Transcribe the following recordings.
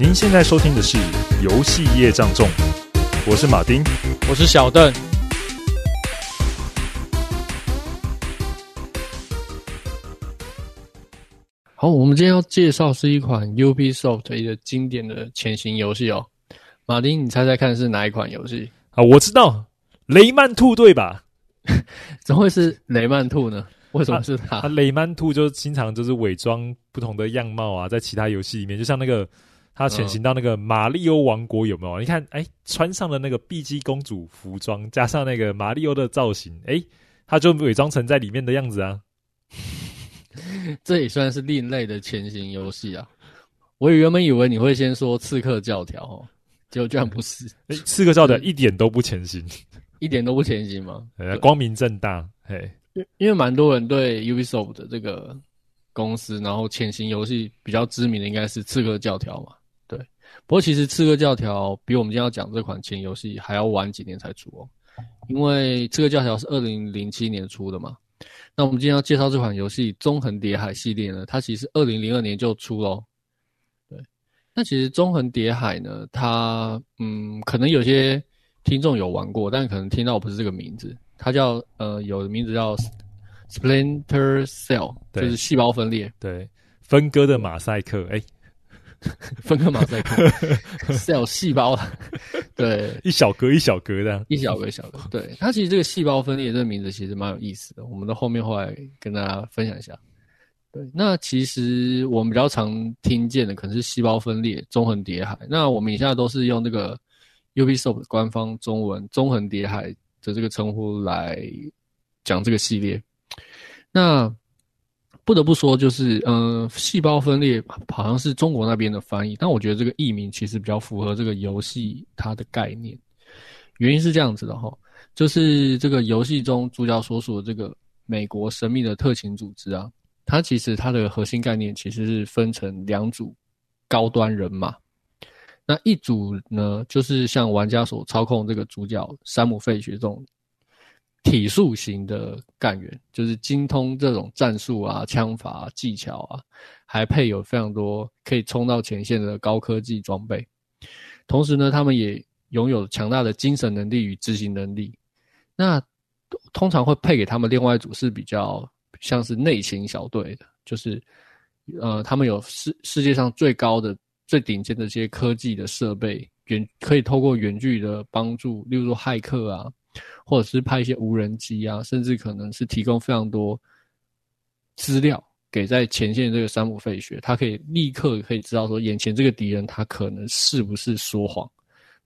您现在收听的是《游戏业障重》，我是马丁，我是小邓。好，我们今天要介绍是一款 Ubisoft 一个经典的潜行游戏哦。马丁，你猜猜看是哪一款游戏？啊，我知道，雷曼兔对吧？怎么会是雷曼兔呢？为什么是他？他雷曼兔就经常就是伪装不同的样貌啊，在其他游戏里面，就像那个。他潜行到那个马里欧王国有没有？你看，哎，穿上了那个碧姬公主服装，加上那个马里欧的造型，哎，他就伪装成在里面的样子啊。这也算是另类的潜行游戏啊。我原本以为你会先说刺客教条哦，结果居然不是。刺客教条一点都不潜行，一点都不潜行吗？光明正大。嘿，因为蛮多人对 Ubisoft 的这个公司，然后潜行游戏比较知名的应该是刺客教条嘛。不过，其实《刺客教条》比我们今天要讲这款前游戏还要晚几年才出哦，因为《刺客教条》是二零零七年出的嘛。那我们今天要介绍这款游戏《纵横叠海》系列呢，它其实二零零二年就出喽。对，那其实《纵横叠海》呢，它嗯，可能有些听众有玩过，但可能听到不是这个名字，它叫呃，有的名字叫 Splinter Cell，就是细胞分裂，对，分割的马赛克，哎。分割马赛克，cell 细胞，对，一小格一小格的，一小格一小格。对，它其实这个细胞分裂这个名字其实蛮有意思的，我们的后面后来跟大家分享一下。对，那其实我们比较常听见的可能是细胞分裂、中横叠海。那我们以下都是用这个 Ubisoft 官方中文“中横叠海”的这个称呼来讲这个系列。那不得不说，就是嗯，细胞分裂好像是中国那边的翻译，但我觉得这个译名其实比较符合这个游戏它的概念。原因是这样子的哈，就是这个游戏中主角所属的这个美国神秘的特勤组织啊，它其实它的核心概念其实是分成两组高端人马。那一组呢，就是像玩家所操控这个主角山姆·费雪这种。体术型的干员，就是精通这种战术啊、枪法、技巧啊，还配有非常多可以冲到前线的高科技装备。同时呢，他们也拥有强大的精神能力与执行能力。那通常会配给他们另外一组是比较像是内勤小队的，就是呃，他们有世世界上最高的、最顶尖的这些科技的设备，远可以透过远距的帮助，例如说骇客啊。或者是派一些无人机啊，甚至可能是提供非常多资料给在前线这个山姆费雪，他可以立刻可以知道说眼前这个敌人他可能是不是说谎，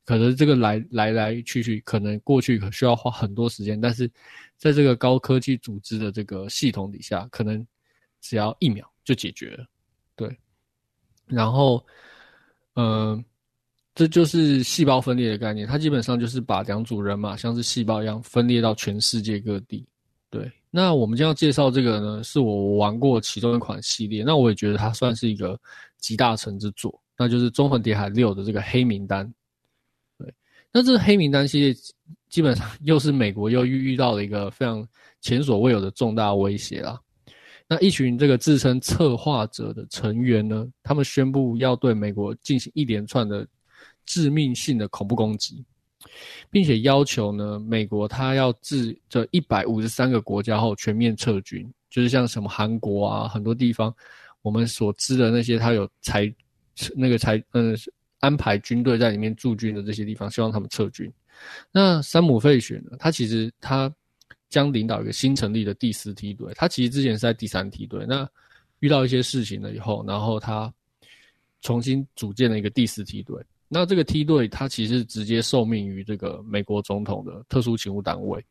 可能这个来来来去去可能过去需要花很多时间，但是在这个高科技组织的这个系统底下，可能只要一秒就解决了。对，然后嗯。这就是细胞分裂的概念，它基本上就是把两组人马像是细胞一样分裂到全世界各地。对，那我们将要介绍这个呢，是我玩过其中一款系列，那我也觉得它算是一个集大成之作，那就是《纵横叠海六》的这个黑名单。对，那这黑名单系列基本上又是美国又遇遇到了一个非常前所未有的重大威胁啦。那一群这个自称策划者的成员呢，他们宣布要对美国进行一连串的。致命性的恐怖攻击，并且要求呢，美国他要自这一百五十三个国家后全面撤军，就是像什么韩国啊，很多地方我们所知的那些，他有才那个才嗯安排军队在里面驻军的这些地方，希望他们撤军。那山姆费雪呢，他其实他将领导一个新成立的第四梯队，他其实之前是在第三梯队，那遇到一些事情了以后，然后他重新组建了一个第四梯队。那这个梯队，它其实直接受命于这个美国总统的特殊勤务单位，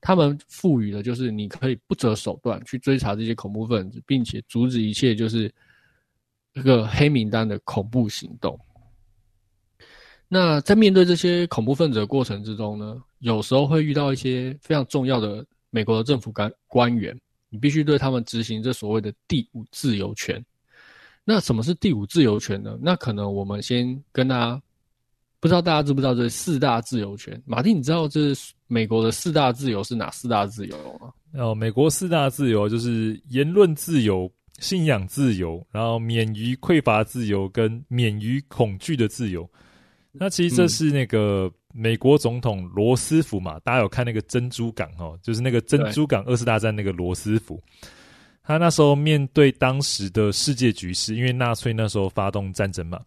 他们赋予的就是你可以不择手段去追查这些恐怖分子，并且阻止一切就是这个黑名单的恐怖行动。那在面对这些恐怖分子的过程之中呢，有时候会遇到一些非常重要的美国的政府官官员，你必须对他们执行这所谓的第五自由权。那什么是第五自由权呢？那可能我们先跟大家，不知道大家知不知道这四大自由权？马丁，你知道这美国的四大自由是哪四大自由吗？哦，美国四大自由就是言论自由、信仰自由，然后免于匮乏自由跟免于恐惧的自由。那其实这是那个美国总统罗斯福嘛？大家有看那个珍珠港哦，就是那个珍珠港二次大战那个罗斯福，他那时候面对当时的世界局势，因为纳粹那时候发动战争嘛，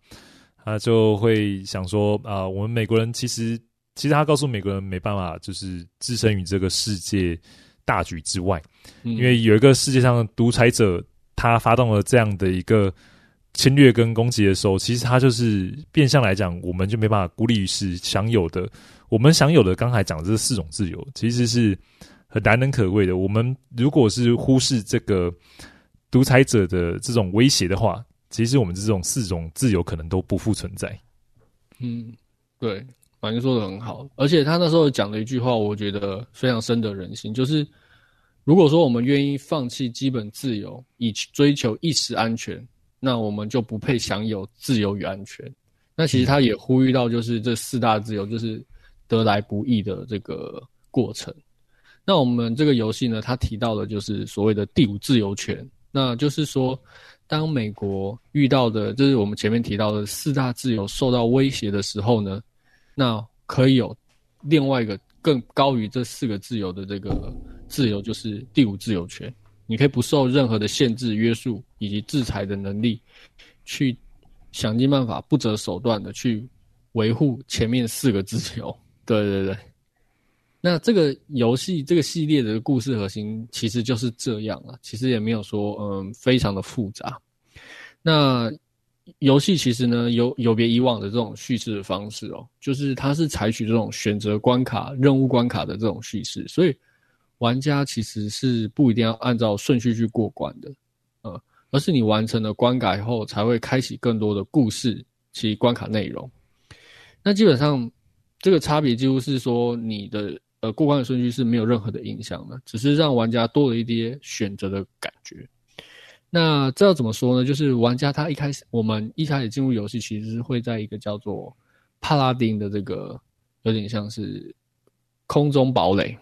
他就会想说啊，我们美国人其实其实他告诉美国人没办法，就是置身于这个世界大局之外，因为有一个世界上的独裁者，他发动了这样的一个。侵略跟攻击的时候，其实他就是变相来讲，我们就没办法孤立于世享有的。我们享有的刚才讲的这四种自由，其实是很难能可贵的。我们如果是忽视这个独裁者的这种威胁的话，其实我们这种四种自由可能都不复存在。嗯，对，反正说的很好。而且他那时候讲了一句话，我觉得非常深得人心，就是如果说我们愿意放弃基本自由，以追求一时安全。那我们就不配享有自由与安全。那其实他也呼吁到，就是这四大自由就是得来不易的这个过程。那我们这个游戏呢，它提到的就是所谓的第五自由权。那就是说，当美国遇到的，就是我们前面提到的四大自由受到威胁的时候呢，那可以有另外一个更高于这四个自由的这个自由，就是第五自由权。你可以不受任何的限制、约束以及制裁的能力，去想尽办法、不择手段的去维护前面四个自由。对对对，那这个游戏这个系列的故事核心其实就是这样了，其实也没有说嗯非常的复杂。那游戏其实呢有有别以往的这种叙事的方式哦，就是它是采取这种选择关卡、任务关卡的这种叙事，所以。玩家其实是不一定要按照顺序去过关的，呃，而是你完成了关卡以后，才会开启更多的故事其关卡内容。那基本上这个差别几乎是说，你的呃过关的顺序是没有任何的影响的，只是让玩家多了一点选择的感觉。那这要怎么说呢？就是玩家他一开始，我们一开始进入游戏，其实是会在一个叫做帕拉丁的这个，有点像是空中堡垒。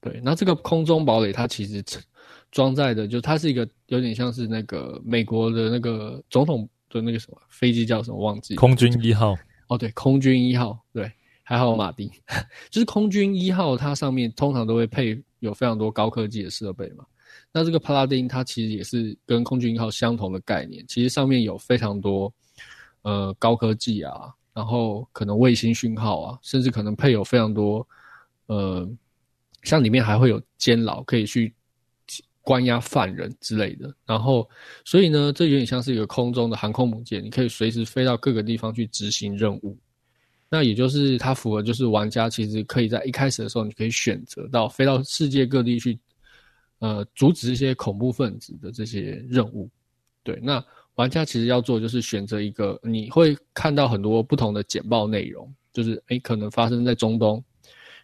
对，那这个空中堡垒它其实装载的，就它是一个有点像是那个美国的那个总统的那个什么飞机叫什么忘记？空军一号。哦，对，空军一号，对，还好马丁，就是空军一号，它上面通常都会配有非常多高科技的设备嘛。那这个帕拉丁它其实也是跟空军一号相同的概念，其实上面有非常多呃高科技啊，然后可能卫星讯号啊，甚至可能配有非常多呃。像里面还会有监牢，可以去关押犯人之类的。然后，所以呢，这有点像是一个空中的航空母舰，你可以随时飞到各个地方去执行任务。那也就是它符合，就是玩家其实可以在一开始的时候，你可以选择到飞到世界各地去，呃，阻止一些恐怖分子的这些任务。对，那玩家其实要做就是选择一个，你会看到很多不同的简报内容，就是诶，可能发生在中东，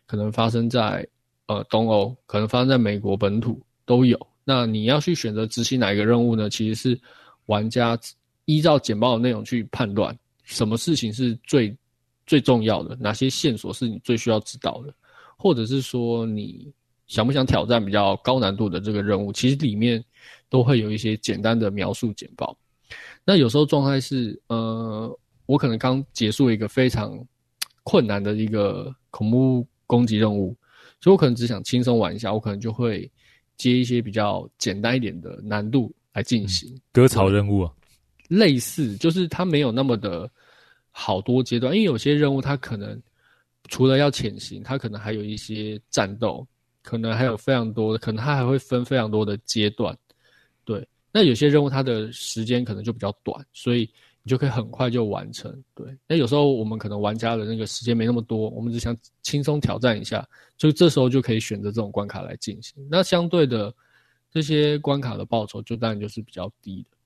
可能发生在。呃，东欧可能发生在美国本土都有。那你要去选择执行哪一个任务呢？其实是玩家依照简报的内容去判断，什么事情是最最重要的，哪些线索是你最需要知道的，或者是说你想不想挑战比较高难度的这个任务？其实里面都会有一些简单的描述简报。那有时候状态是，呃，我可能刚结束一个非常困难的一个恐怖攻击任务。所以我可能只想轻松玩一下，我可能就会接一些比较简单一点的难度来进行割草任务啊，类似就是它没有那么的好多阶段，因为有些任务它可能除了要潜行，它可能还有一些战斗，可能还有非常多的，可能它还会分非常多的阶段。对，那有些任务它的时间可能就比较短，所以。你就可以很快就完成，对。那有时候我们可能玩家的那个时间没那么多，我们只想轻松挑战一下，就这时候就可以选择这种关卡来进行。那相对的，这些关卡的报酬就当然就是比较低的。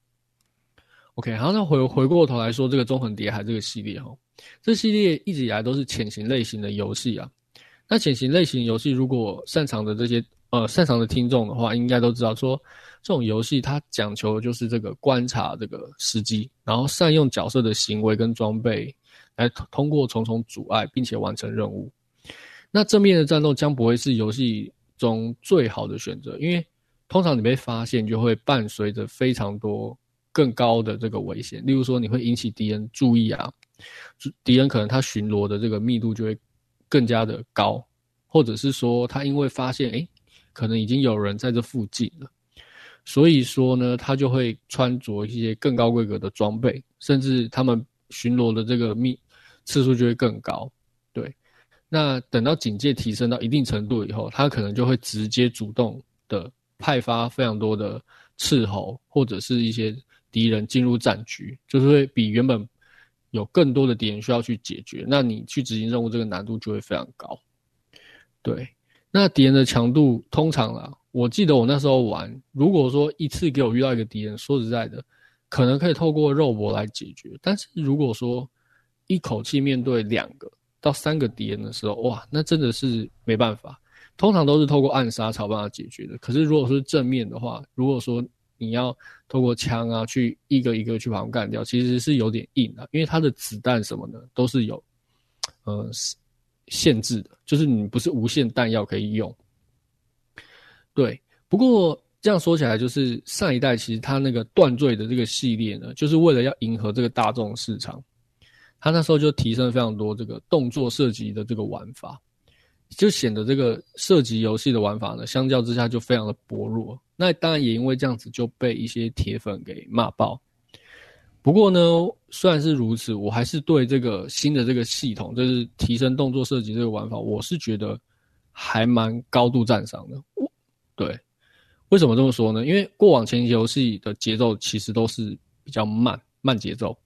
OK，好，那回回过头来说，这个《纵横叠海》这个系列哈，这系列一直以来都是潜行类型的游戏啊。那潜行类型游戏，如果擅长的这些呃擅长的听众的话，应该都知道说。这种游戏它讲求的就是这个观察这个时机，然后善用角色的行为跟装备来通过重重阻碍，并且完成任务。那正面的战斗将不会是游戏中最好的选择，因为通常你被发现就会伴随着非常多更高的这个危险，例如说你会引起敌人注意啊，敌人可能他巡逻的这个密度就会更加的高，或者是说他因为发现诶，可能已经有人在这附近了，所以说呢，他就会穿着一些更高规格的装备，甚至他们巡逻的这个密次数就会更高。对，那等到警戒提升到一定程度以后，他可能就会直接主动的派发非常多的斥候，或者是一些敌人进入战局，就是会比原本有更多的敌人需要去解决，那你去执行任务这个难度就会非常高。对。那敌人的强度通常啦，我记得我那时候玩，如果说一次给我遇到一个敌人，说实在的，可能可以透过肉搏来解决。但是如果说一口气面对两个到三个敌人的时候，哇，那真的是没办法。通常都是透过暗杀才有办法解决的。可是如果说是正面的话，如果说你要透过枪啊去一个一个去把他们干掉，其实是有点硬的，因为它的子弹什么的都是有，呃。限制的，就是你不是无限弹药可以用。对，不过这样说起来，就是上一代其实它那个断罪的这个系列呢，就是为了要迎合这个大众市场，它那时候就提升了非常多这个动作射击的这个玩法，就显得这个射击游戏的玩法呢，相较之下就非常的薄弱。那当然也因为这样子就被一些铁粉给骂爆。不过呢，虽然是如此，我还是对这个新的这个系统，就是提升动作射击这个玩法，我是觉得还蛮高度赞赏的。对，为什么这么说呢？因为过往前期游戏的节奏其实都是比较慢慢节奏。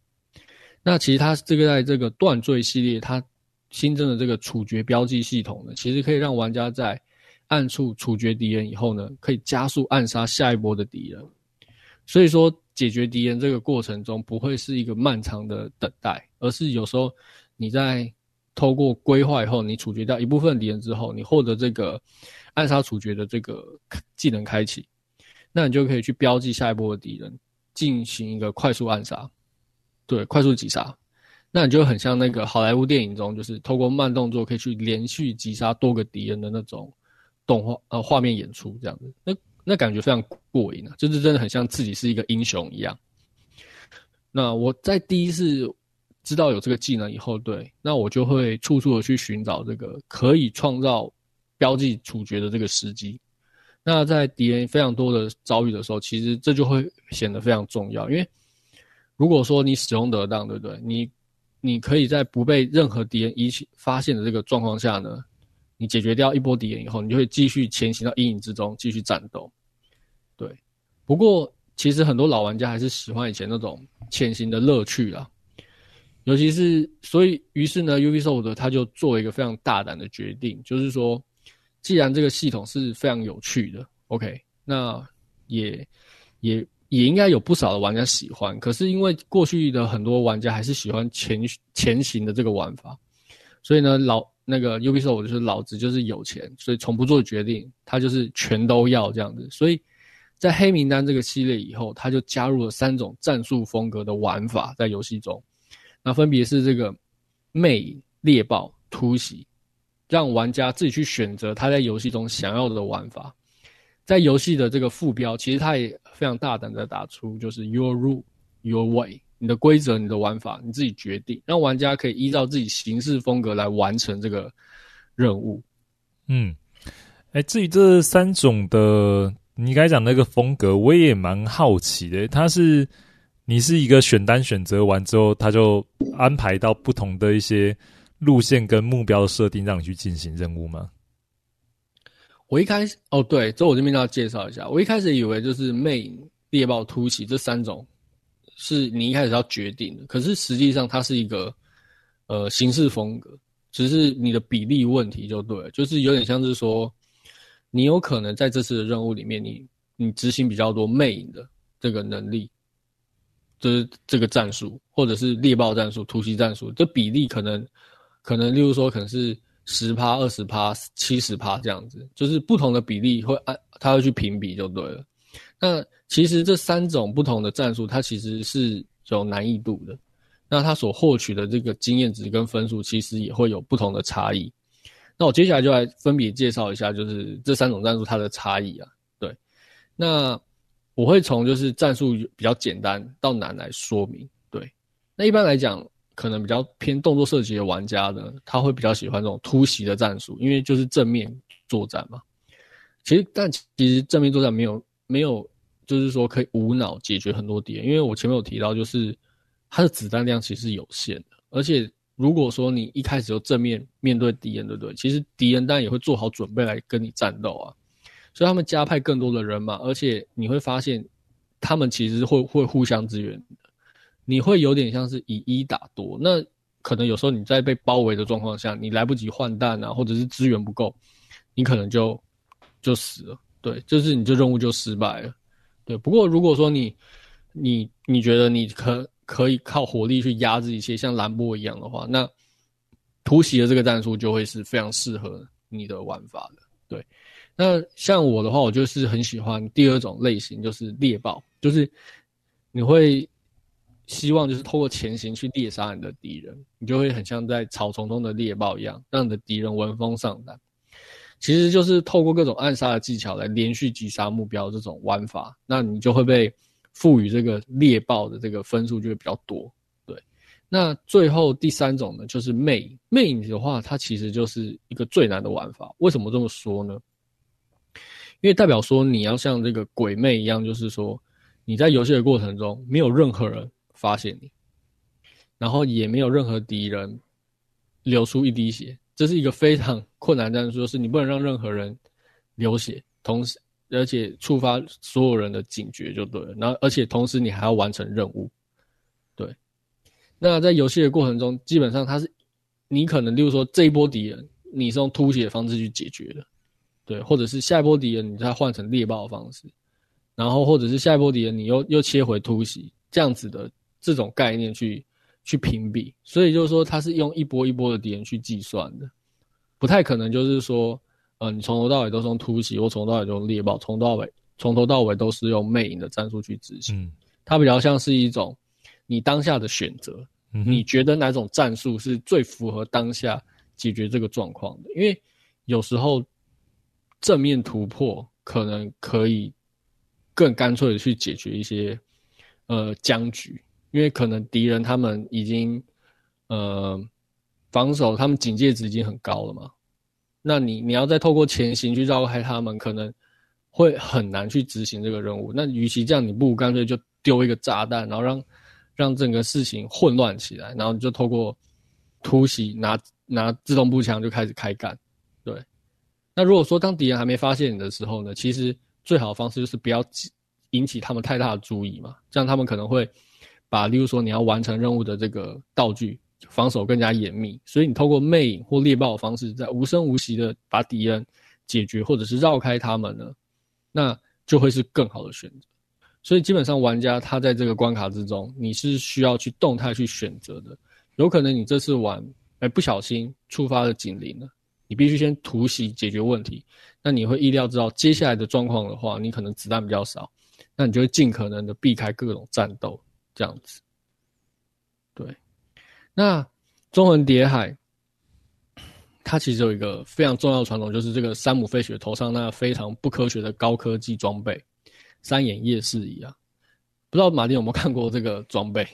那其实它这个在这个断罪系列，它新增的这个处决标记系统呢，其实可以让玩家在暗处处决敌人以后呢，可以加速暗杀下一波的敌人。所以说。解决敌人这个过程中不会是一个漫长的等待，而是有时候你在透过规划以后，你处决掉一部分敌人之后，你获得这个暗杀处决的这个技能开启，那你就可以去标记下一波的敌人，进行一个快速暗杀，对，快速击杀，那你就很像那个好莱坞电影中，就是透过慢动作可以去连续击杀多个敌人的那种动画呃画面演出这样子，那。那感觉非常过瘾啊，就是真的很像自己是一个英雄一样。那我在第一次知道有这个技能以后，对，那我就会处处的去寻找这个可以创造标记处决的这个时机。那在敌人非常多的遭遇的时候，其实这就会显得非常重要，因为如果说你使用得当，对不对？你你可以在不被任何敌人一起发现的这个状况下呢，你解决掉一波敌人以后，你就会继续前行到阴影之中，继续战斗。对，不过其实很多老玩家还是喜欢以前那种潜行的乐趣啦。尤其是所以，于是呢，Ubisoft 他就做了一个非常大胆的决定，就是说，既然这个系统是非常有趣的，OK，那也也也应该有不少的玩家喜欢。可是因为过去的很多玩家还是喜欢前前行的这个玩法，所以呢，老。那个 Ubisoft 就是老子就是有钱，所以从不做决定，他就是全都要这样子。所以在黑名单这个系列以后，他就加入了三种战术风格的玩法在游戏中，那分别是这个魅、猎豹、突袭，让玩家自己去选择他在游戏中想要的玩法。在游戏的这个副标，其实他也非常大胆的打出，就是 Your Rule, Your Way。你的规则、你的玩法，你自己决定，让玩家可以依照自己行事风格来完成这个任务。嗯，哎、欸，至于这三种的，你刚才讲那个风格，我也蛮好奇的。它是你是一个选单选择完之后，他就安排到不同的一些路线跟目标设定，让你去进行任务吗？我一开始哦，对，这我这边要介绍一下。我一开始以为就是魅影、猎豹、突袭这三种。是你一开始要决定的，可是实际上它是一个呃形式风格，只是你的比例问题就对了，就是有点像是说，你有可能在这次的任务里面你，你执行比较多魅影的这个能力，就是这个战术，或者是猎豹战术、突袭战术，这比例可能可能，例如说可能是十趴、二十趴、七十趴这样子，就是不同的比例会按它会去评比就对了。那其实这三种不同的战术，它其实是有难易度的。那它所获取的这个经验值跟分数，其实也会有不同的差异。那我接下来就来分别介绍一下，就是这三种战术它的差异啊。对，那我会从就是战术比较简单到难来说明。对，那一般来讲，可能比较偏动作射击的玩家呢，他会比较喜欢这种突袭的战术，因为就是正面作战嘛。其实，但其实正面作战没有没有，就是说可以无脑解决很多敌人，因为我前面有提到，就是它的子弹量其实是有限的，而且。如果说你一开始就正面面对敌人，对不对？其实敌人当然也会做好准备来跟你战斗啊，所以他们加派更多的人马，而且你会发现他们其实会会互相支援的。你会有点像是以一打多，那可能有时候你在被包围的状况下，你来不及换弹啊，或者是资源不够，你可能就就死了。对，就是你这任务就失败了。对，不过如果说你你你觉得你可。可以靠火力去压制一些，像兰波一样的话，那突袭的这个战术就会是非常适合你的玩法的。对，那像我的话，我就是很喜欢第二种类型，就是猎豹，就是你会希望就是透过潜行去猎杀你的敌人，你就会很像在草丛中的猎豹一样，让你的敌人闻风丧胆。其实就是透过各种暗杀的技巧来连续击杀目标这种玩法，那你就会被。赋予这个猎豹的这个分数就会比较多，对。那最后第三种呢，就是魅影。魅影的话，它其实就是一个最难的玩法。为什么这么说呢？因为代表说你要像这个鬼魅一样，就是说你在游戏的过程中没有任何人发现你，然后也没有任何敌人流出一滴血，这是一个非常困难的战术，就是你不能让任何人流血，同时。而且触发所有人的警觉就对了，然后而且同时你还要完成任务，对。那在游戏的过程中，基本上它是你可能，例如说这一波敌人你是用突袭的方式去解决的，对，或者是下一波敌人你再换成猎豹的方式，然后或者是下一波敌人你又又切回突袭这样子的这种概念去去评比，所以就是说它是用一波一波的敌人去计算的，不太可能就是说。呃，你从头到尾都是用突袭，或从头到尾都用猎豹，从头到尾从头到尾都是用魅影的战术去执行。嗯，它比较像是一种你当下的选择，嗯，你觉得哪种战术是最符合当下解决这个状况的？因为有时候正面突破可能可以更干脆的去解决一些呃僵局，因为可能敌人他们已经呃防守，他们警戒值已经很高了嘛。那你你要再透过潜行去绕开他们，可能会很难去执行这个任务。那与其这样，你不如干脆就丢一个炸弹，然后让让整个事情混乱起来，然后你就透过突袭拿拿自动步枪就开始开干。对。那如果说当敌人还没发现你的时候呢，其实最好的方式就是不要引起他们太大的注意嘛，这样他们可能会把，例如说你要完成任务的这个道具。防守更加严密，所以你透过魅影或猎豹的方式，在无声无息的把敌人解决，或者是绕开他们呢，那就会是更好的选择。所以基本上玩家他在这个关卡之中，你是需要去动态去选择的。有可能你这次玩，哎，不小心触发了警铃了，你必须先突袭解决问题。那你会意料知道接下来的状况的话，你可能子弹比较少，那你就会尽可能的避开各种战斗，这样子。对。那《中横叠海》它其实有一个非常重要的传统，就是这个山姆费雪头上那非常不科学的高科技装备——三眼夜视仪啊！不知道马丁有没有看过这个装备？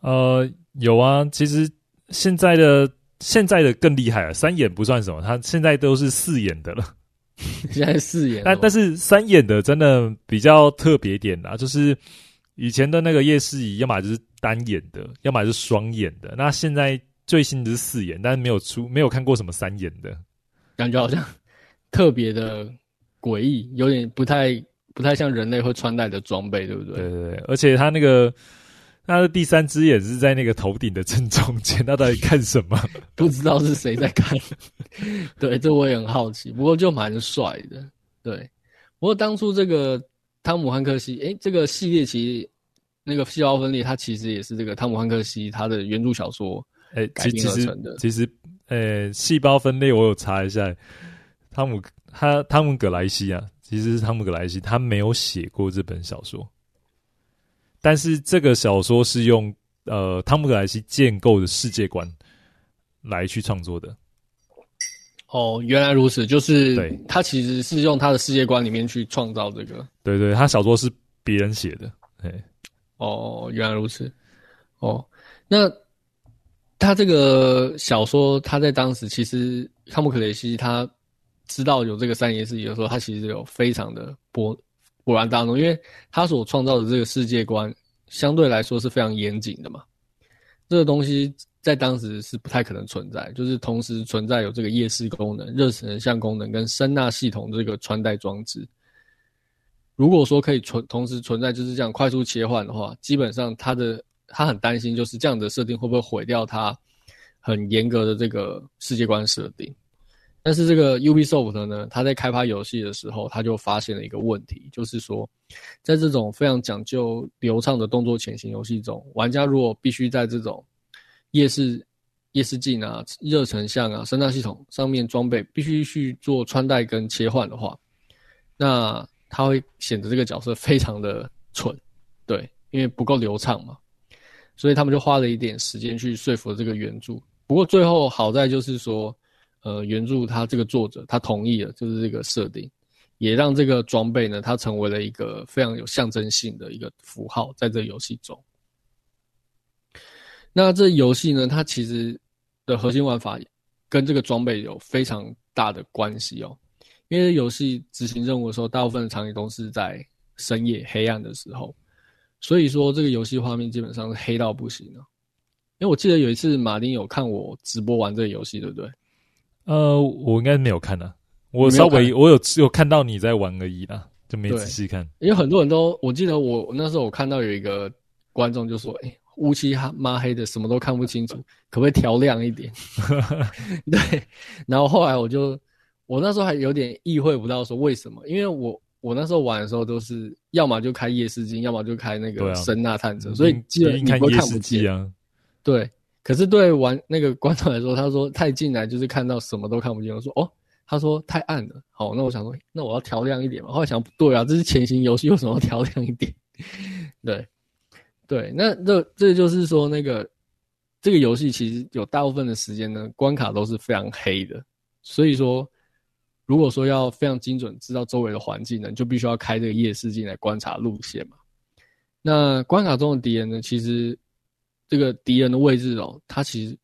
呃，有啊。其实现在的现在的更厉害啊，三眼不算什么，它现在都是四眼的了。现在四眼，但但是三眼的真的比较特别点啊，就是以前的那个夜视仪，要么就是。单眼的，要么是双眼的。那现在最新的是四眼，但是没有出，没有看过什么三眼的，感觉好像特别的诡异，有点不太不太像人类会穿戴的装备，对不对？对对对，而且他那个他的第三只眼是在那个头顶的正中间，他到底看什么？不知道是谁在看。对，这我也很好奇，不过就蛮帅的。对，不过当初这个汤姆汉克西，诶，这个系列其实。那个细胞分裂，它其实也是这个汤姆汉克西他的原著小说诶改编而成的。其实，诶，细胞分裂我有查一下，汤姆他汤姆葛莱西啊，其实是汤姆葛莱西，他没有写过这本小说，但是这个小说是用呃汤姆葛莱西建构的世界观来去创作的。哦，原来如此，就是对他其实是用他的世界观里面去创造这个。对对，他小说是别人写的。哎，哦，原来如此。哦，那他这个小说，他在当时其实汤姆克雷西他知道有这个三爷事件的时候，他其实有非常的波波澜大怒，因为他所创造的这个世界观相对来说是非常严谨的嘛。这个东西在当时是不太可能存在，就是同时存在有这个夜视功能、热成像功能跟声纳系统这个穿戴装置。如果说可以存同时存在，就是这样快速切换的话，基本上他的他很担心，就是这样的设定会不会毁掉他很严格的这个世界观设定。但是这个 Ubisoft 呢，他在开发游戏的时候，他就发现了一个问题，就是说，在这种非常讲究流畅的动作潜行游戏中，玩家如果必须在这种夜视夜视镜啊、热成像啊、声纳系统上面装备必须去做穿戴跟切换的话，那他会显得这个角色非常的蠢，对，因为不够流畅嘛，所以他们就花了一点时间去说服这个原著。不过最后好在就是说，呃，原著他这个作者他同意了，就是这个设定，也让这个装备呢，它成为了一个非常有象征性的一个符号，在这游戏中。那这游戏呢，它其实的核心玩法跟这个装备有非常大的关系哦。因为游戏执行任务的时候，大部分的场景都是在深夜黑暗的时候，所以说这个游戏画面基本上是黑到不行了。因为我记得有一次马丁有看我直播玩这个游戏，对不对？呃，我应该没有看的、啊，我稍微我有有看到你在玩而已啦，就没仔细看。因为很多人都，我记得我那时候我看到有一个观众就说：“哎、欸，乌漆哈抹黑的，什么都看不清楚，可不可以调亮一点？” 对，然后后来我就。我那时候还有点意会不到说为什么，因为我我那时候玩的时候都是要么就开夜视镜，要么就开那个声呐探测，啊、所以基本你不会看不见啊。对，可是对玩那个观众来说，他说太近来就是看到什么都看不见。我说哦，他说太暗了。好，那我想说，那我要调亮一点嘛。后来想不对啊，这是潜行游戏，为什么要调亮一点？对，对，那这这就是说那个这个游戏其实有大部分的时间呢，关卡都是非常黑的，所以说。如果说要非常精准知道周围的环境呢，就必须要开这个夜视镜来观察路线嘛。那关卡中的敌人呢，其实这个敌人的位置哦，它其实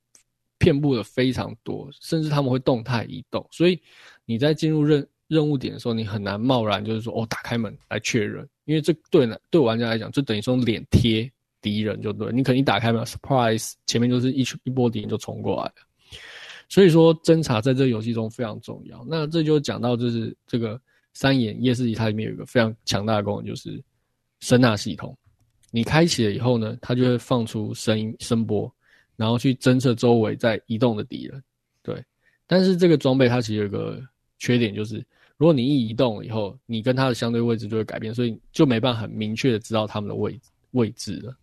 遍布的非常多，甚至他们会动态移动，所以你在进入任任务点的时候，你很难贸然就是说哦，打开门来确认，因为这对呢对玩家来讲，就等于说脸贴敌人就对，你可能一打开门，surprise，前面就是一一波敌人就冲过来了。所以说，侦查在这个游戏中非常重要。那这就讲到，就是这个三眼夜视仪，它里面有一个非常强大的功能，就是声纳系统。你开启了以后呢，它就会放出声音声波，然后去侦测周围在移动的敌人。对，但是这个装备它其实有一个缺点，就是如果你一移动了以后，你跟它的相对位置就会改变，所以就没办法很明确的知道他们的位位置了。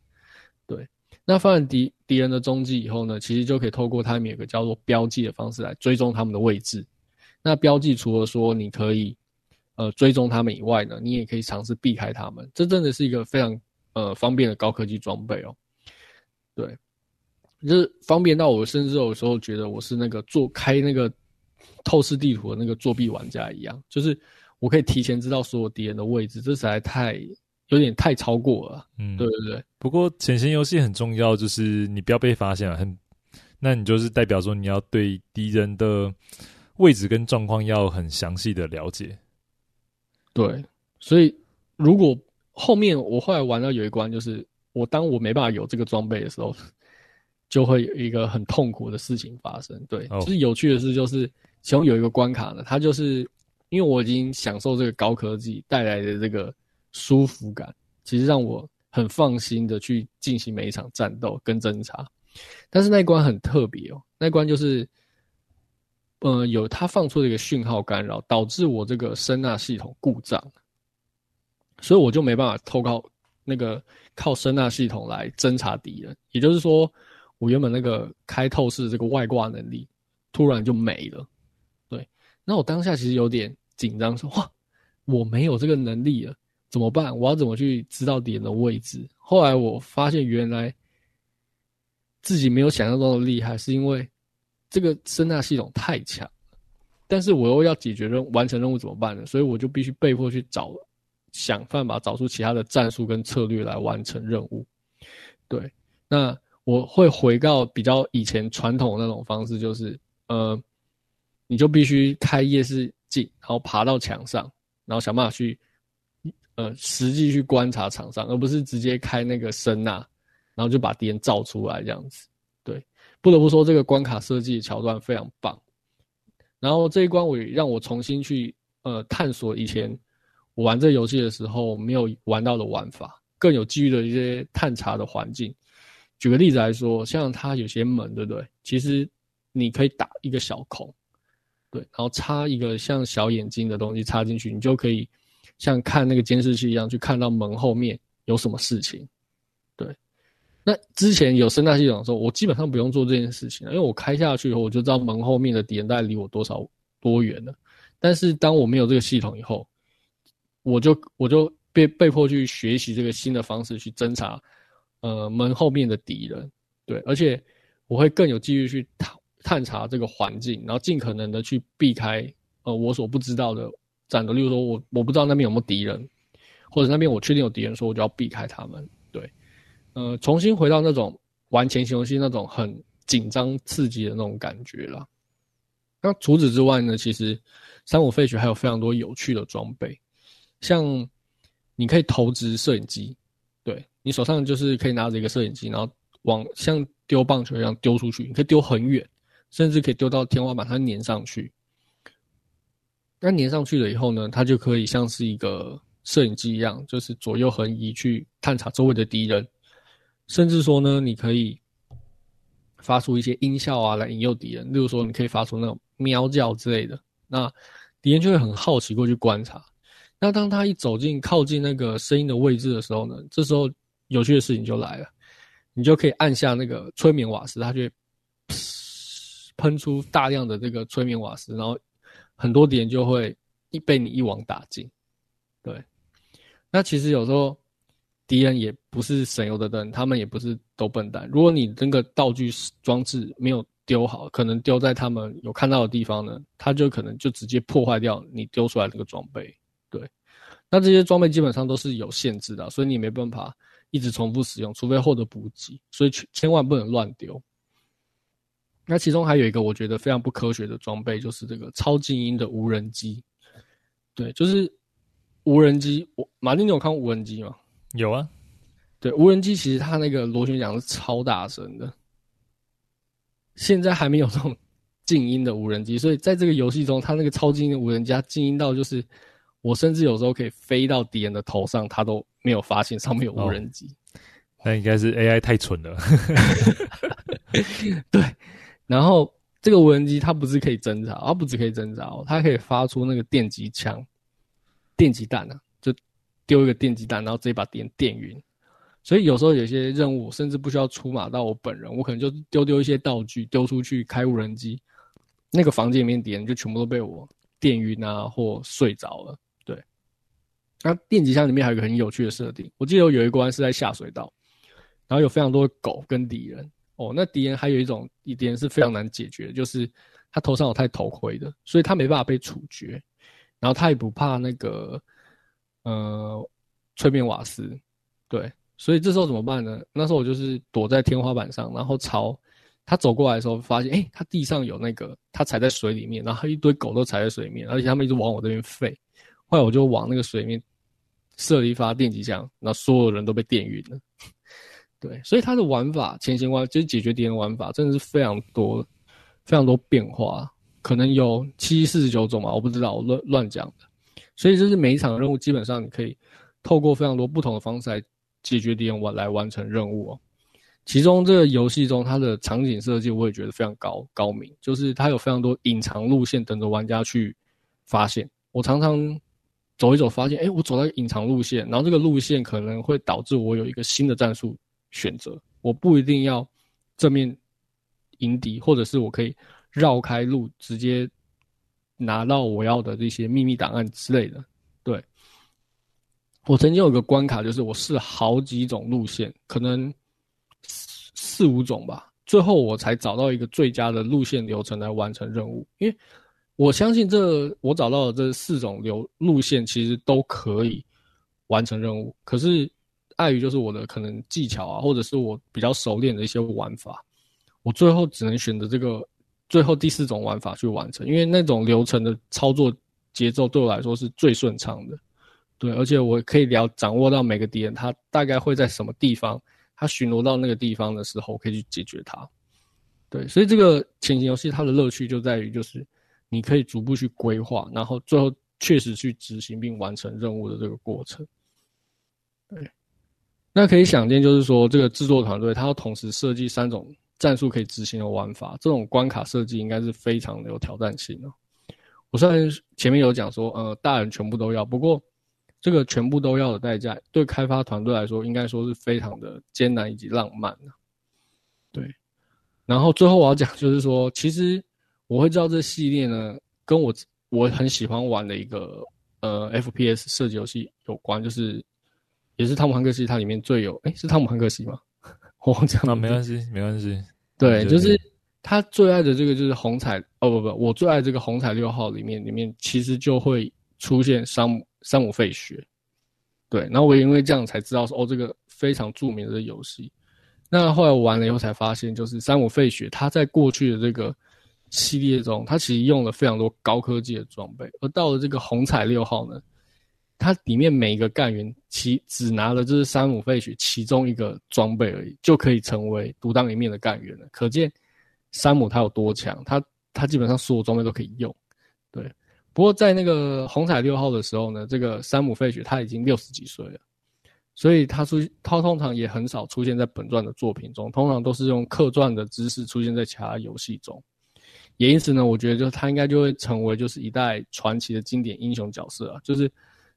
对。那发现敌敌人的踪迹以后呢，其实就可以透过他们有个叫做标记的方式来追踪他们的位置。那标记除了说你可以呃追踪他们以外呢，你也可以尝试避开他们。这真的是一个非常呃方便的高科技装备哦。对，就是方便到我甚至有时候觉得我是那个做开那个透视地图的那个作弊玩家一样，就是我可以提前知道所有敌人的位置，这实在太。有点太超过了，嗯，对对对。不过潜行游戏很重要，就是你不要被发现了，很，那你就是代表说你要对敌人的位置跟状况要很详细的了解。对，所以如果后面我后来玩到有一关，就是我当我没办法有这个装备的时候，就会有一个很痛苦的事情发生。对，哦、就是有趣的事就是其中有一个关卡呢，它就是因为我已经享受这个高科技带来的这个。舒服感其实让我很放心的去进行每一场战斗跟侦查，但是那一关很特别哦，那一关就是，呃，有他放出了一个讯号干扰，导致我这个声纳系统故障，所以我就没办法透过那个靠声纳系统来侦查敌人，也就是说，我原本那个开透视这个外挂能力突然就没了。那我当下其实有点紧张，说哇，我没有这个能力了。怎么办？我要怎么去知道敌人的位置？后来我发现，原来自己没有想象中的厉害，是因为这个声纳系统太强了。但是我又要解决任务完成任务怎么办呢？所以我就必须被迫去找想办法找出其他的战术跟策略来完成任务。对，那我会回到比较以前传统的那种方式，就是呃，你就必须开夜视镜，然后爬到墙上，然后想办法去呃实际去观察场上，而不是直接开那个声呐，然后就把敌人照出来这样子。对，不得不说这个关卡设计桥段非常棒。然后这一关我也让我重新去呃探索以前我玩这游戏的时候没有玩到的玩法，更有基于的一些探查的环境。举个例子来说，像它有些门，对不对？其实你可以打一个小孔，对，然后插一个像小眼睛的东西插进去，你就可以像看那个监视器一样去看到门后面有什么事情。对，那之前有声纳系统的时候，我基本上不用做这件事情，因为我开下去以后，我就知道门后面的敌人大概离我多少多远了。但是当我没有这个系统以后，我就我就被被迫去学习这个新的方式去侦查。呃，门后面的敌人，对，而且我会更有机会去探查这个环境，然后尽可能的去避开呃我所不知道的战斗。例如说我我不知道那边有没有敌人，或者那边我确定有敌人，说我就要避开他们。对，呃，重新回到那种玩前行游戏那种很紧张刺激的那种感觉了。那除此之外呢，其实三五废墟还有非常多有趣的装备，像你可以投掷摄影机。对，你手上就是可以拿着一个摄影机，然后往像丢棒球一样丢出去，你可以丢很远，甚至可以丢到天花板，它粘上去。那粘上去了以后呢，它就可以像是一个摄影机一样，就是左右横移去探查周围的敌人，甚至说呢，你可以发出一些音效啊来引诱敌人，例如说你可以发出那种喵叫之类的，那敌人就会很好奇过去观察。那当他一走进靠近那个声音的位置的时候呢，这时候有趣的事情就来了，你就可以按下那个催眠瓦斯，它就会喷出大量的这个催眠瓦斯，然后很多敌人就会一被你一网打尽。对，那其实有时候敌人也不是省油的灯，他们也不是都笨蛋。如果你那个道具装置没有丢好，可能丢在他们有看到的地方呢，他就可能就直接破坏掉你丢出来的这个装备。对，那这些装备基本上都是有限制的，所以你没办法一直重复使用，除非获得补给，所以千万不能乱丢。那其中还有一个我觉得非常不科学的装备，就是这个超静音的无人机。对，就是无人机。我马丁，你有看过无人机吗？有啊。对，无人机其实它那个螺旋桨是超大声的，现在还没有这种静音的无人机，所以在这个游戏中，它那个超静音的无人机，它静音到就是。我甚至有时候可以飞到敌人的头上，它都没有发现上面有无人机。哦，那应该是 AI 太蠢了。对，然后这个无人机它不是可以侦察，它不只可以侦察哦，它可以发出那个电击枪、电击弹啊，就丢一个电击弹，然后直接把敌人电晕。所以有时候有些任务甚至不需要出马到我本人，我可能就丢丢一些道具丢出去开无人机，那个房间里面敌人就全部都被我电晕啊，或睡着了。对那电击枪里面还有一个很有趣的设定，我记得有一关是在下水道，然后有非常多的狗跟敌人哦。那敌人还有一种敌人是非常难解决，就是他头上有戴头盔的，所以他没办法被处决，然后他也不怕那个呃催眠瓦斯，对，所以这时候怎么办呢？那时候我就是躲在天花板上，然后朝他走过来的时候，发现诶，他地上有那个他踩在水里面，然后一堆狗都踩在水里面，而且他们一直往我这边飞，后来我就往那个水里面。射了一发电击枪，那所有人都被电晕了。对，所以它的玩法，前行玩就是解决敌人玩法，真的是非常多，非常多变化，可能有七七四十九种吧，我不知道，我乱乱讲的。所以就是每一场任务，基本上你可以透过非常多不同的方式来解决敌人完来完成任务哦。其中这个游戏中，它的场景设计我也觉得非常高高明，就是它有非常多隐藏路线等着玩家去发现。我常常。走一走，发现哎，我走到隐藏路线，然后这个路线可能会导致我有一个新的战术选择。我不一定要正面迎敌，或者是我可以绕开路，直接拿到我要的这些秘密档案之类的。对，我曾经有个关卡，就是我试好几种路线，可能四五种吧，最后我才找到一个最佳的路线流程来完成任务。因为我相信这我找到的这四种流路线其实都可以完成任务，可是碍于就是我的可能技巧啊，或者是我比较熟练的一些玩法，我最后只能选择这个最后第四种玩法去完成，因为那种流程的操作节奏对我来说是最顺畅的，对，而且我可以了掌握到每个敌人他大概会在什么地方，他巡逻到那个地方的时候，可以去解决他。对，所以这个潜行游戏它的乐趣就在于，就是你可以逐步去规划，然后最后确实去执行并完成任务的这个过程。那可以想见，就是说这个制作团队它要同时设计三种战术可以执行的玩法，这种关卡设计应该是非常的有挑战性的。我虽然前面有讲说，呃，大人全部都要，不过这个全部都要的代价，对开发团队来说，应该说是非常的艰难以及浪漫的。对。然后最后我要讲，就是说，其实我会知道这系列呢，跟我我很喜欢玩的一个呃 FPS 射击游戏有关，就是也是汤姆汉克斯，它里面最有，诶，是汤姆汉克斯吗？我讲啊，没关系，没关系。对，就是他最爱的这个就是红彩，哦不不，我最爱这个红彩六号里面里面其实就会出现山姆山姆费雪。对，然后我也因为这样才知道说，哦，这个非常著名的游戏。那后来我玩了以后才发现，就是山姆费雪他在过去的这个系列中，他其实用了非常多高科技的装备，而到了这个红彩六号呢，它里面每一个干员其只拿了就是山姆费雪其中一个装备而已，就可以成为独当一面的干员了。可见山姆他有多强，他他基本上所有装备都可以用。对，不过在那个红彩六号的时候呢，这个山姆费雪他已经六十几岁了。所以他出，他通常也很少出现在本传的作品中，通常都是用客传的知识出现在其他游戏中。也因此呢，我觉得就他应该就会成为就是一代传奇的经典英雄角色啊。就是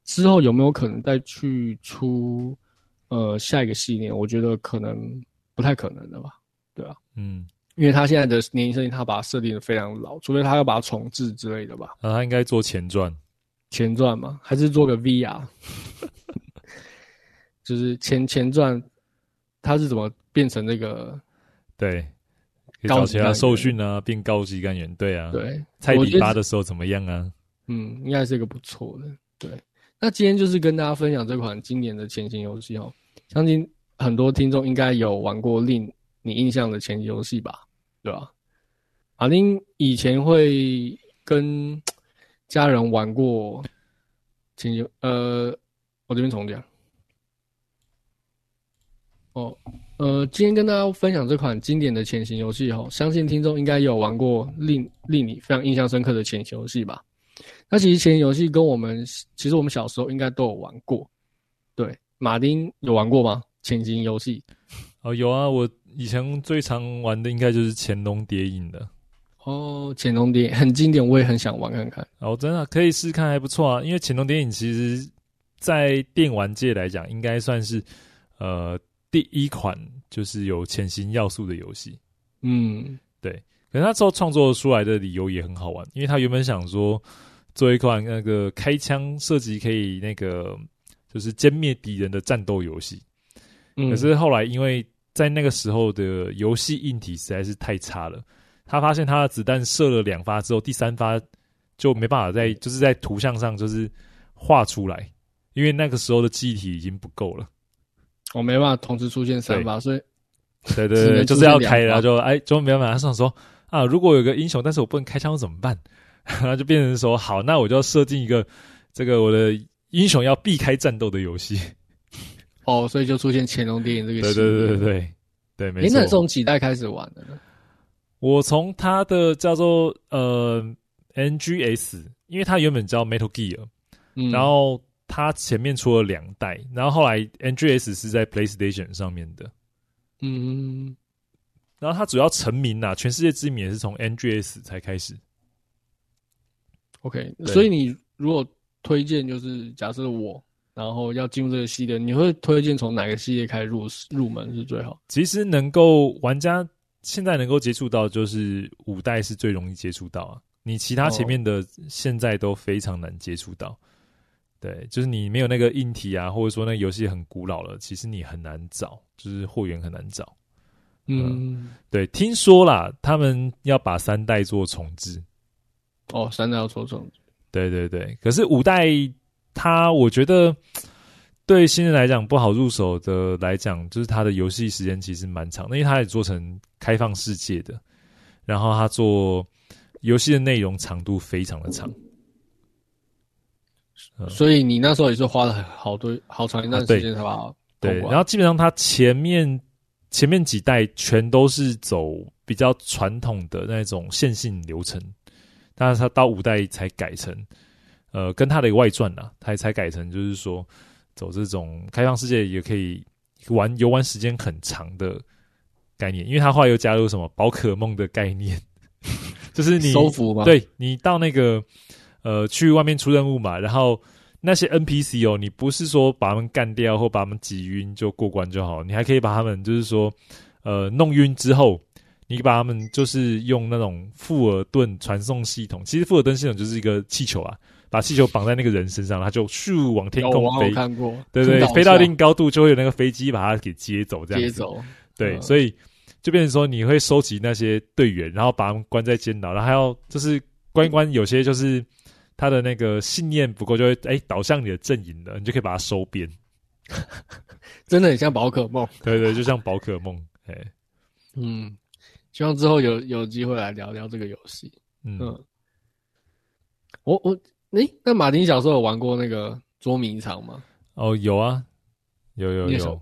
之后有没有可能再去出呃下一个系列？我觉得可能不太可能的吧，对吧？嗯，因为他现在的年龄设定，他把它设定的非常老，除非他要把它重置之类的吧。那他应该做前传，前传嘛，还是做个 VR？就是前前传，他是怎么变成那个？对，搞起来受训啊，变高级干员。对啊，对，菜底八的时候怎么样啊？嗯，应该是一个不错的。对，那今天就是跟大家分享这款经典的潜行游戏哦。相信很多听众应该有玩过令你印象的潜行游戏吧？对吧？阿丁以前会跟家人玩过潜行，呃，我这边重讲。哦，呃，今天跟大家分享这款经典的潜行游戏哦，相信听众应该有玩过令令你非常印象深刻的潜行游戏吧？那其实潜行游戏跟我们其实我们小时候应该都有玩过，对，马丁有玩过吗？潜行游戏？哦，有啊，我以前最常玩的应该就是《潜龙谍影》的。哦，《潜龙谍影》很经典，我也很想玩看看。哦，真的可以试看，还不错啊。因为《潜龙谍影》其实，在电玩界来讲，应该算是呃。第一款就是有潜行要素的游戏，嗯，对。可是他之后创作出来的理由也很好玩，因为他原本想说做一款那个开枪射击可以那个就是歼灭敌人的战斗游戏，嗯。可是后来因为在那个时候的游戏硬体实在是太差了，他发现他的子弹射了两发之后，第三发就没办法在就是在图像上就是画出来，因为那个时候的记忆体已经不够了。我没办法同时出现三发，所以对对对，就是要开，然后就哎，就没办法。他想说啊，如果有个英雄，但是我不能开枪，我怎么办？然后就变成说，好，那我就要设定一个这个我的英雄要避开战斗的游戏。哦，所以就出现乾隆电影这个。对对对对对对，没错。你是从几代开始玩的呢？我从它的叫做呃 NGS，因为它原本叫 Metal Gear，嗯，然后。它前面出了两代，然后后来 NGS 是在 PlayStation 上面的，嗯，然后它主要成名啊，全世界知名也是从 NGS 才开始。OK，所以你如果推荐，就是假设我，然后要进入这个系列，你会推荐从哪个系列开始入入门是最好？其实能够玩家现在能够接触到，就是五代是最容易接触到啊，你其他前面的现在都非常难接触到。对，就是你没有那个硬体啊，或者说那个游戏很古老了，其实你很难找，就是货源很难找。嗯，对，听说啦，他们要把三代做重置。哦，三代要抽中。对对对，可是五代它，我觉得对新人来讲不好入手的来讲，就是它的游戏时间其实蛮长的，因为它也做成开放世界的，然后它做游戏的内容长度非常的长。嗯、所以你那时候也是花了好多好长一段时间才把对，然后基本上它前面前面几代全都是走比较传统的那种线性流程。但是他到五代才改成，呃，跟他的一个外传呐，他也才改成就是说走这种开放世界也可以玩游玩时间很长的概念，因为他后来又加入什么宝可梦的概念，就是你收服吗？对，你到那个呃去外面出任务嘛，然后那些 NPC 哦，你不是说把他们干掉或把他们挤晕就过关就好，你还可以把他们就是说呃弄晕之后。你把他们就是用那种富尔顿传送系统，其实富尔顿系统就是一个气球啊，把气球绑在那个人身上，他就咻往天空飞。看过，对对，飞到一定高度就会有那个飞机把它给接走，这样。接走。对，嗯、所以就变成说你会收集那些队员，然后把他们关在监牢，然后还要就是关一关，有些就是他的那个信念不够，就会哎导向你的阵营了，你就可以把它收编。真的很像宝可梦。对对，就像宝可梦。哎，嗯。希望之后有有机会来聊聊这个游戏。嗯，嗯，我我诶、欸，那马丁小时候有玩过那个捉迷藏吗？哦，有啊，有有有。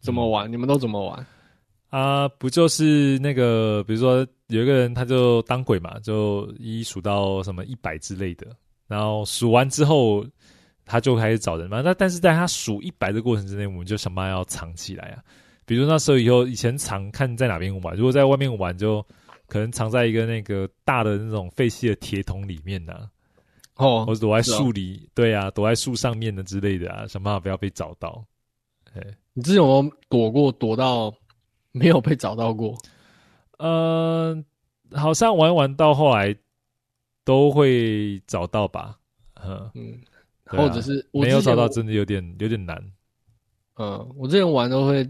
怎么玩？嗯、你们都怎么玩？啊，不就是那个，比如说有一个人他就当鬼嘛，就一数到什么一百之类的，然后数完之后他就开始找人嘛。那但是在他数一百的过程之内，我们就想办法要藏起来啊。比如那时候以后以前常看在哪边玩，如果在外面玩就可能藏在一个那个大的那种废弃的铁桶里面呐、啊，哦，或者躲在树里，对啊，躲在树上面的之类的啊，想办法不要被找到。哎，你之前有没有躲过？躲到没有被找到过？呃，好像玩玩到后来都会找到吧。嗯嗯，啊、或者是没有找到，真的有点有点难。嗯，我之前玩都会。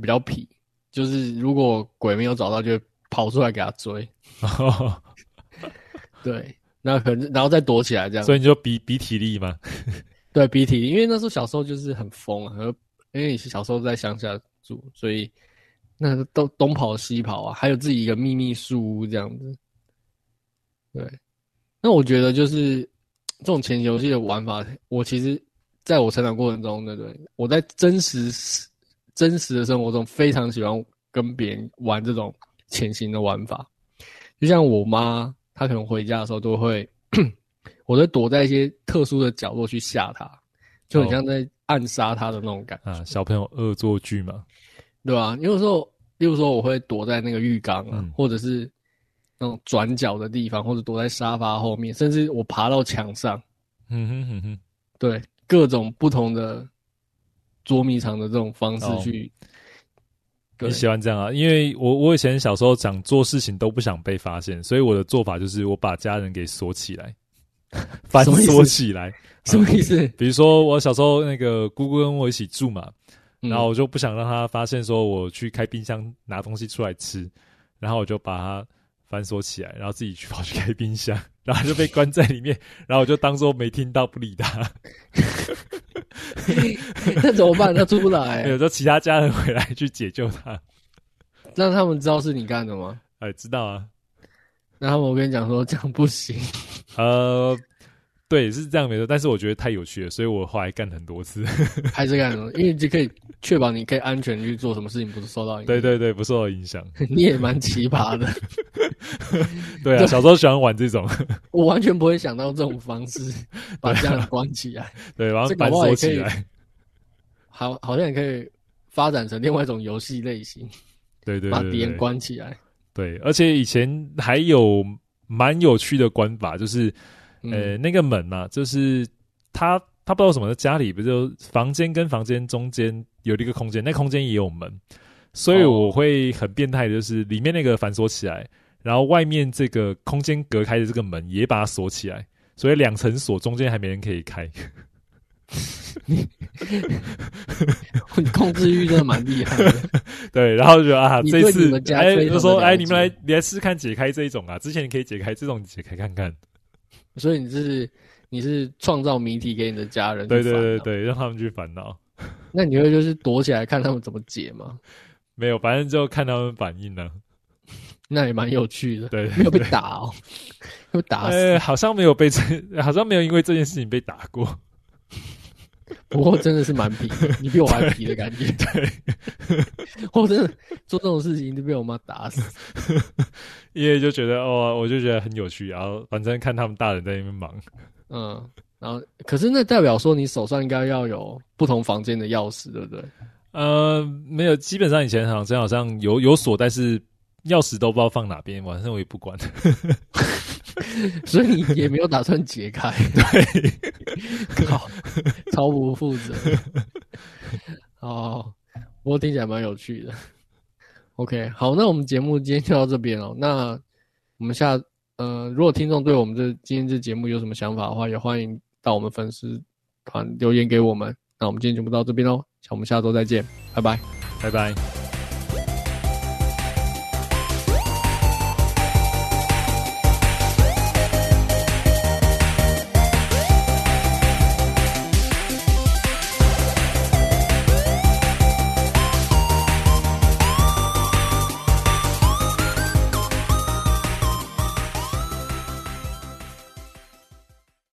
比较皮，就是如果鬼没有找到，就跑出来给他追。对，那可能然后再躲起来这样。所以你就比比体力嘛？对，比体力，因为那时候小时候就是很疯啊，因为你是小时候在乡下住，所以那东东跑西跑啊，还有自己一个秘密树屋这样子。对，那我觉得就是这种前期游戏的玩法，我其实在我成长过程中，对不对？我在真实。真实的生活中，非常喜欢跟别人玩这种潜行的玩法。就像我妈，她可能回家的时候都会，我都躲在一些特殊的角落去吓她，就很像在暗杀她的那种感觉。啊，小朋友恶作剧嘛，对吧？有时候，例如说，我会躲在那个浴缸啊，嗯、或者是那种转角的地方，或者躲在沙发后面，甚至我爬到墙上。嗯哼哼哼，对，各种不同的。捉迷藏的这种方式去，你喜欢这样啊？因为我我以前小时候想做事情都不想被发现，所以我的做法就是我把家人给锁起来，反锁起来。什么意思？比如说我小时候那个姑姑跟我一起住嘛，然后我就不想让她发现说我去开冰箱拿东西出来吃，然后我就把它反锁起来，然后自己去跑去开冰箱，然后就被关在里面，然后我就当做没听到，不理他。那怎么办？他出不来。有时候其他家人回来去解救他，让他们知道是你干的吗？哎，知道啊。然后我跟你讲说这样不行。呃，对，是这样没错。但是我觉得太有趣了，所以我后来干很多次，还是干什么？因为就可以确保你可以安全去做什么事情，不是受到影响。对对对，不受到影响。你也蛮奇葩的。对啊，小时候喜欢玩这种。我完全不会想到这种方式，把家人关起来。对，然后反锁起来。好，好像也可以发展成另外一种游戏类型。对对，把敌人关起来。对，而且以前还有蛮有趣的关法，就是呃，那个门嘛，就是他他不知道什么，家里不就房间跟房间中间有一个空间，那空间也有门，所以我会很变态，就是里面那个反锁起来。然后外面这个空间隔开的这个门也把它锁起来，所以两层锁，中间还没人可以开。你控制欲真的蛮厉害的。对，然后就啊，这次哎，就说哎，你们来，你来试试看解开这一种啊。之前你可以解开这种，解开看看。所以你是你是创造谜题给你的家人，对对对对，让他们去烦恼。那你会就是躲起来看他们怎么解吗？没有，反正就看他们反应呢。那也蛮有趣的，对，没有被打哦，被打死、欸，好像没有被这，好像没有因为这件事情被打过。不过真的是蛮皮的，你比我还皮的感觉。对，我真的做这种事情就被我妈打死，因为就觉得哦，我就觉得很有趣，然后反正看他们大人在那边忙，嗯，然后可是那代表说你手上应该要有不同房间的钥匙，对不对？呃，没有，基本上以前好像好像有有锁，但是钥匙都不知道放哪边，晚上我也不管。所以你也没有打算解开，对，好，超不负责。哦，不过听起来蛮有趣的。OK，好，那我们节目今天就到这边哦。那我们下，呃，如果听众对我们这今天这节目有什么想法的话，也欢迎到我们粉丝团留言给我们。那我们今天节目到这边喽，我们下周再见，拜拜，拜拜。